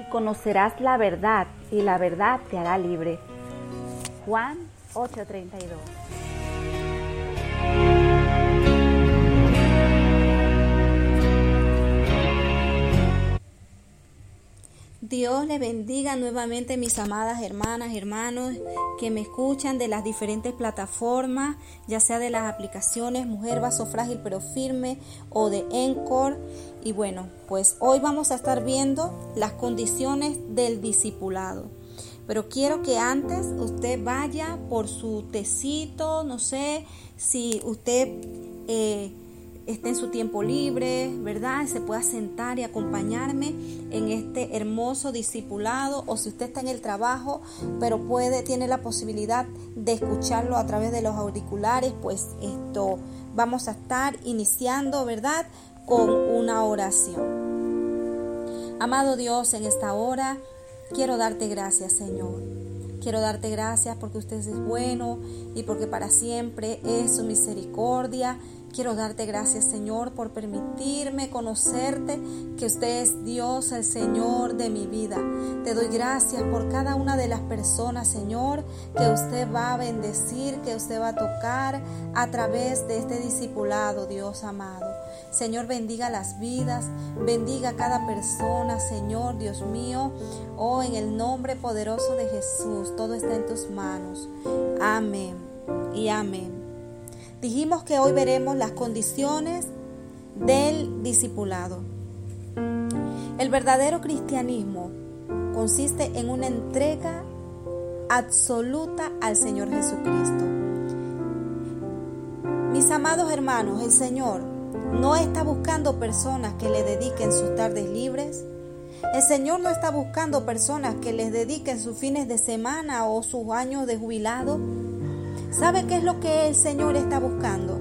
y conocerás la verdad, y la verdad te hará libre. Juan 8:32 Dios le bendiga nuevamente mis amadas hermanas, hermanos que me escuchan de las diferentes plataformas, ya sea de las aplicaciones Mujer Vaso Frágil pero Firme o de Encore. Y bueno, pues hoy vamos a estar viendo las condiciones del discipulado. Pero quiero que antes usted vaya por su tecito, no sé si usted... Eh, esté en su tiempo libre, ¿verdad? Se pueda sentar y acompañarme en este hermoso discipulado o si usted está en el trabajo, pero puede, tiene la posibilidad de escucharlo a través de los auriculares, pues esto vamos a estar iniciando, ¿verdad? Con una oración. Amado Dios, en esta hora quiero darte gracias, Señor. Quiero darte gracias porque usted es bueno y porque para siempre es su misericordia Quiero darte gracias, Señor, por permitirme conocerte, que usted es Dios, el Señor de mi vida. Te doy gracias por cada una de las personas, Señor, que usted va a bendecir, que usted va a tocar a través de este discipulado, Dios amado. Señor, bendiga las vidas, bendiga a cada persona, Señor, Dios mío. Oh, en el nombre poderoso de Jesús, todo está en tus manos. Amén y amén. Dijimos que hoy veremos las condiciones del discipulado. El verdadero cristianismo consiste en una entrega absoluta al Señor Jesucristo. Mis amados hermanos, el Señor no está buscando personas que le dediquen sus tardes libres. El Señor no está buscando personas que les dediquen sus fines de semana o sus años de jubilado. ¿Sabe qué es lo que el Señor está buscando?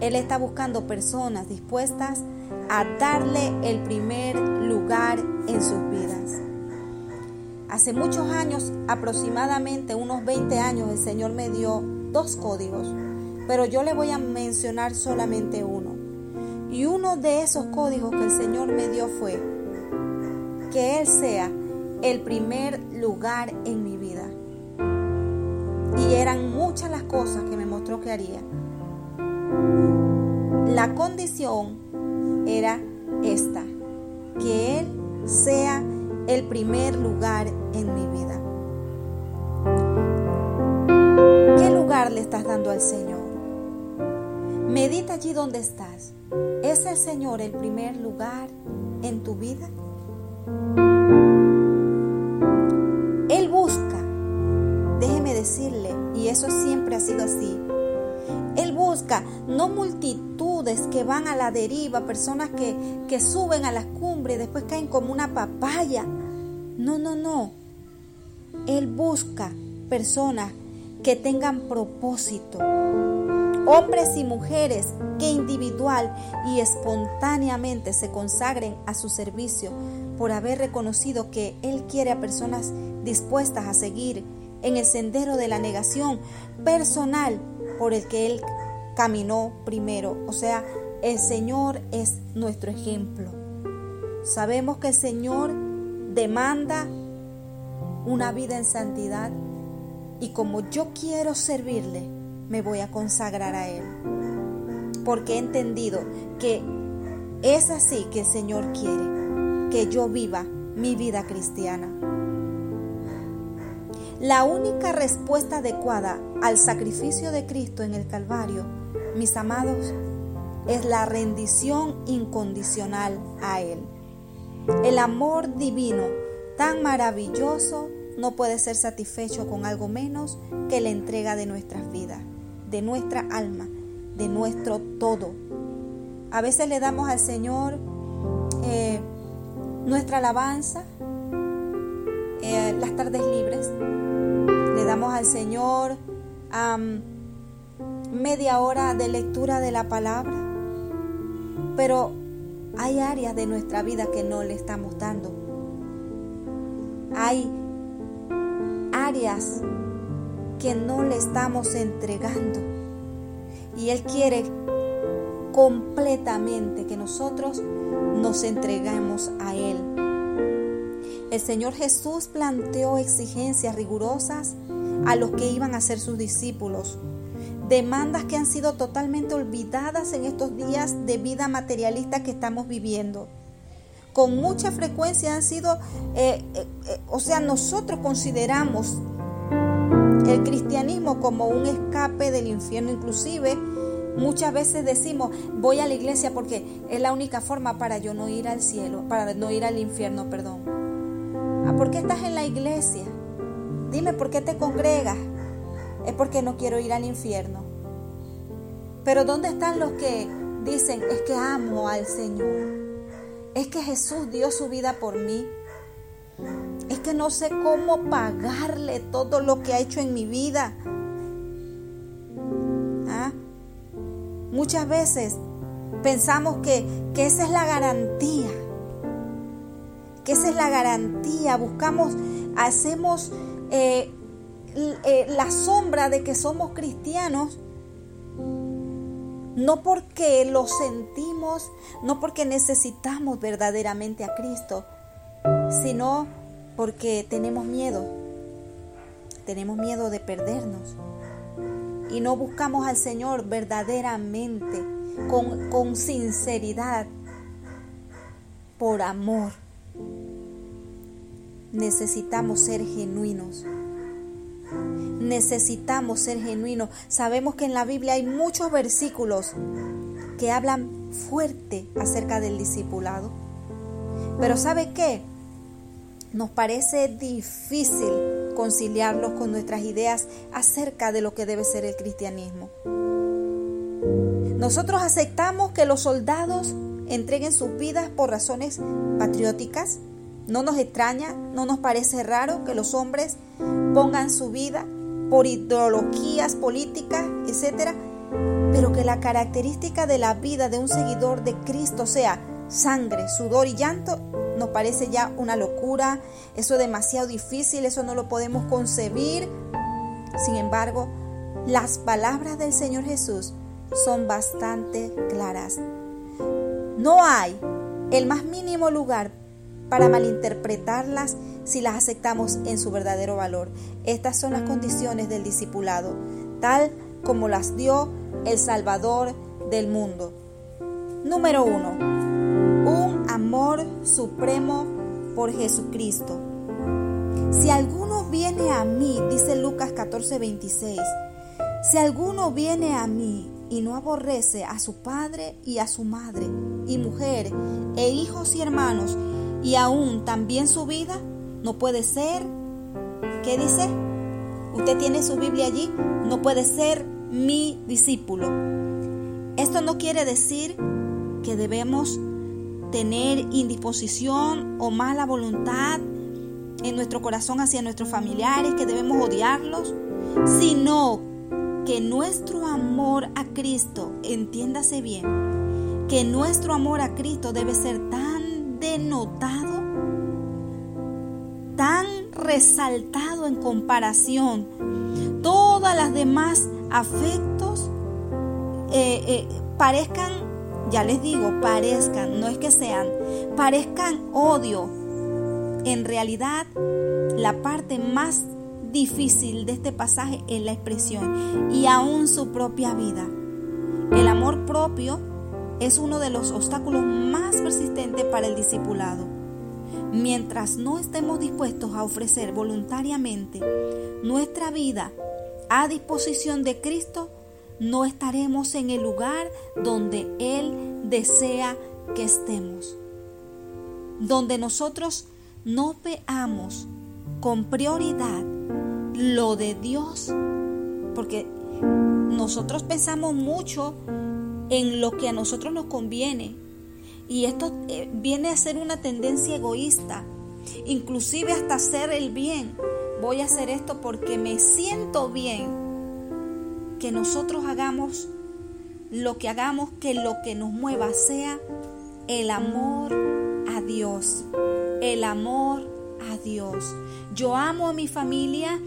Él está buscando personas dispuestas a darle el primer lugar en sus vidas. Hace muchos años, aproximadamente unos 20 años, el Señor me dio dos códigos, pero yo le voy a mencionar solamente uno. Y uno de esos códigos que el Señor me dio fue que Él sea el primer lugar en mi vida. Muchas las cosas que me mostró que haría. La condición era esta, que Él sea el primer lugar en mi vida. ¿Qué lugar le estás dando al Señor? Medita allí donde estás. ¿Es el Señor el primer lugar en tu vida? Eso siempre ha sido así, Él busca no multitudes que van a la deriva, personas que, que suben a las cumbres y después caen como una papaya. No, no, no. Él busca personas que tengan propósito. Hombres y mujeres que individual y espontáneamente se consagren a su servicio por haber reconocido que Él quiere a personas dispuestas a seguir en el sendero de la negación personal por el que Él caminó primero. O sea, el Señor es nuestro ejemplo. Sabemos que el Señor demanda una vida en santidad y como yo quiero servirle, me voy a consagrar a Él. Porque he entendido que es así que el Señor quiere que yo viva mi vida cristiana. La única respuesta adecuada al sacrificio de Cristo en el Calvario, mis amados, es la rendición incondicional a Él. El amor divino tan maravilloso no puede ser satisfecho con algo menos que la entrega de nuestras vidas, de nuestra alma, de nuestro todo. A veces le damos al Señor eh, nuestra alabanza, eh, las tardes libres, le damos al Señor media hora de lectura de la palabra, pero hay áreas de nuestra vida que no le estamos dando. Hay áreas que no le estamos entregando. Y Él quiere completamente que nosotros nos entreguemos a Él. el Señor Jesús planteó exigencias rigurosas a los que iban a ser sus discípulos. Demandas que han sido totalmente olvidadas en estos días de vida materialista que estamos viviendo. Con mucha frecuencia han sido, eh, eh, eh, o sea, nosotros consideramos el cristianismo como un escape del infierno. Inclusive muchas veces decimos, voy a la iglesia porque es la única forma para yo no ir al cielo, para no ir al infierno, perdón. Ah, ¿Por qué estás en la iglesia? Dime por qué te congregas. Es porque no quiero ir al infierno. Pero ¿dónde están los que dicen, es que amo al Señor? Es que Jesús dio su vida por mí. Es que no sé cómo pagarle todo lo que ha hecho en mi vida. ¿Ah? Muchas veces pensamos que, que esa es la garantía. Que esa es la garantía. Buscamos, hacemos eh, eh, la sombra de que somos cristianos, no porque lo sentimos, no porque necesitamos verdaderamente a Cristo, sino porque tenemos miedo, tenemos miedo de perdernos. Y no buscamos al Señor verdaderamente, con, con sinceridad, por amor necesitamos ser genuinos. Necesitamos ser genuinos. Sabemos que en la Biblia hay muchos versículos que hablan fuerte acerca del discipulado. Pero ¿sabe qué? Nos parece difícil conciliarlos con nuestras ideas acerca de lo que debe ser el cristianismo. Nosotros aceptamos que los soldados entreguen sus vidas por razones patrióticas, no nos extraña, no nos parece raro que los hombres pongan su vida por ideologías políticas, etcétera, pero que la característica de la vida de un seguidor de Cristo sea sangre, sudor y llanto, nos parece ya una locura, eso es demasiado difícil, eso no lo podemos concebir. Sin embargo, las palabras del Señor Jesús son bastante claras. No hay el más mínimo lugar para malinterpretarlas si las aceptamos en su verdadero valor. Estas son las condiciones del discipulado, tal como las dio el Salvador del mundo. Número uno, un amor supremo por Jesucristo. Si alguno viene a mí, dice Lucas 14, 26, si alguno viene a mí y no aborrece a su padre y a su madre, y mujer, e hijos y hermanos, y aún también su vida no puede ser, ¿qué dice? Usted tiene su Biblia allí, no puede ser mi discípulo. Esto no quiere decir que debemos tener indisposición o mala voluntad en nuestro corazón hacia nuestros familiares, que debemos odiarlos, sino que nuestro amor a Cristo, entiéndase bien, que nuestro amor a Cristo debe ser tan denotado, tan resaltado en comparación. Todas las demás afectos eh, eh, parezcan, ya les digo, parezcan, no es que sean, parezcan odio. En realidad, la parte más difícil de este pasaje es la expresión y aún su propia vida. El amor propio es uno de los obstáculos más persistentes para el discipulado. Mientras no estemos dispuestos a ofrecer voluntariamente nuestra vida a disposición de Cristo, no estaremos en el lugar donde Él desea que estemos. Donde nosotros no veamos con prioridad lo de Dios, porque nosotros pensamos mucho en lo que a nosotros nos conviene. Y esto eh, viene a ser una tendencia egoísta, inclusive hasta hacer el bien. Voy a hacer esto porque me siento bien. Que nosotros hagamos lo que hagamos, que lo que nos mueva sea el amor a Dios. El amor a Dios. Yo amo a mi familia,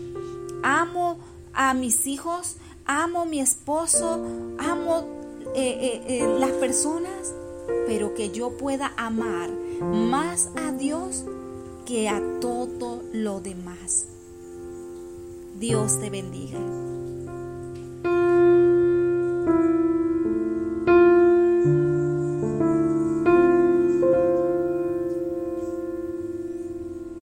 amo a mis hijos, amo a mi esposo, amo eh, eh, las personas, pero que yo pueda amar más a Dios que a todo lo demás. Dios te bendiga.